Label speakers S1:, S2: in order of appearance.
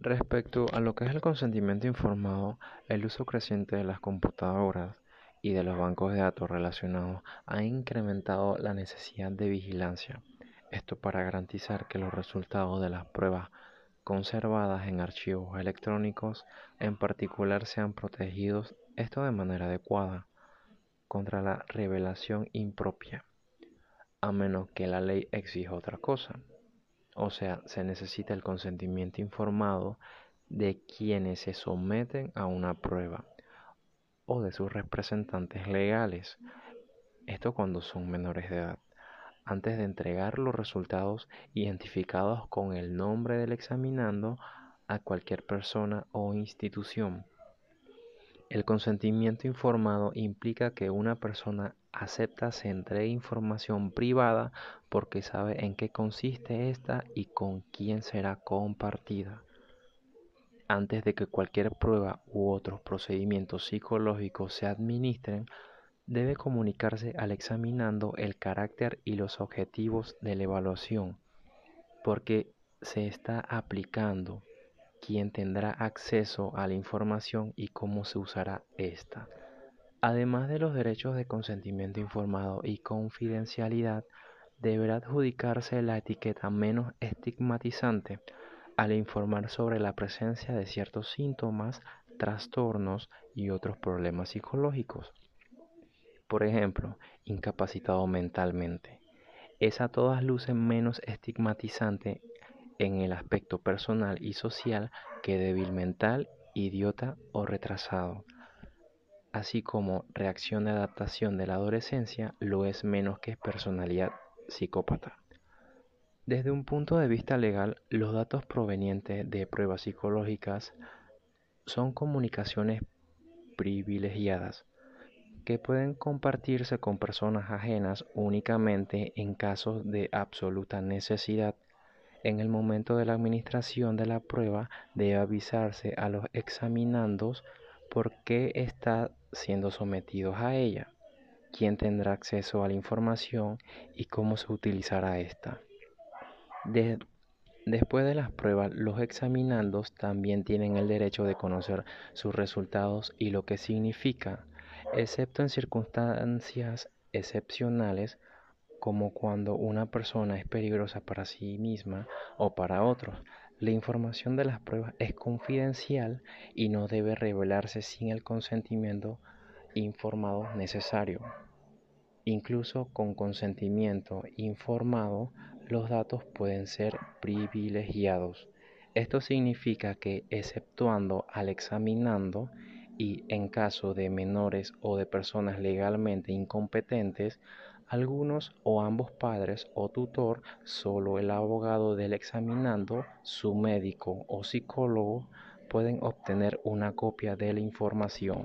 S1: Respecto a lo que es el consentimiento informado, el uso creciente de las computadoras y de los bancos de datos relacionados ha incrementado la necesidad de vigilancia. Esto para garantizar que los resultados de las pruebas conservadas en archivos electrónicos en particular sean protegidos, esto de manera adecuada, contra la revelación impropia, a menos que la ley exija otra cosa. O sea, se necesita el consentimiento informado de quienes se someten a una prueba o de sus representantes legales. Esto cuando son menores de edad antes de entregar los resultados identificados con el nombre del examinando a cualquier persona o institución. El consentimiento informado implica que una persona acepta se entregue información privada porque sabe en qué consiste esta y con quién será compartida. Antes de que cualquier prueba u otros procedimientos psicológicos se administren, debe comunicarse al examinando el carácter y los objetivos de la evaluación, porque se está aplicando, quién tendrá acceso a la información y cómo se usará esta. Además de los derechos de consentimiento informado y confidencialidad, deberá adjudicarse la etiqueta menos estigmatizante al informar sobre la presencia de ciertos síntomas, trastornos y otros problemas psicológicos por ejemplo, incapacitado mentalmente, es a todas luces menos estigmatizante en el aspecto personal y social que débil mental, idiota o retrasado. Así como reacción de adaptación de la adolescencia lo es menos que personalidad psicópata. Desde un punto de vista legal, los datos provenientes de pruebas psicológicas son comunicaciones privilegiadas que pueden compartirse con personas ajenas únicamente en casos de absoluta necesidad. En el momento de la administración de la prueba debe avisarse a los examinandos por qué está siendo sometidos a ella, quién tendrá acceso a la información y cómo se utilizará esta. después de las pruebas, los examinandos también tienen el derecho de conocer sus resultados y lo que significa excepto en circunstancias excepcionales como cuando una persona es peligrosa para sí misma o para otros. La información de las pruebas es confidencial y no debe revelarse sin el consentimiento informado necesario. Incluso con consentimiento informado, los datos pueden ser privilegiados. Esto significa que, exceptuando al examinando, y en caso de menores o de personas legalmente incompetentes, algunos o ambos padres o tutor, solo el abogado del examinando, su médico o psicólogo pueden obtener una copia de la información.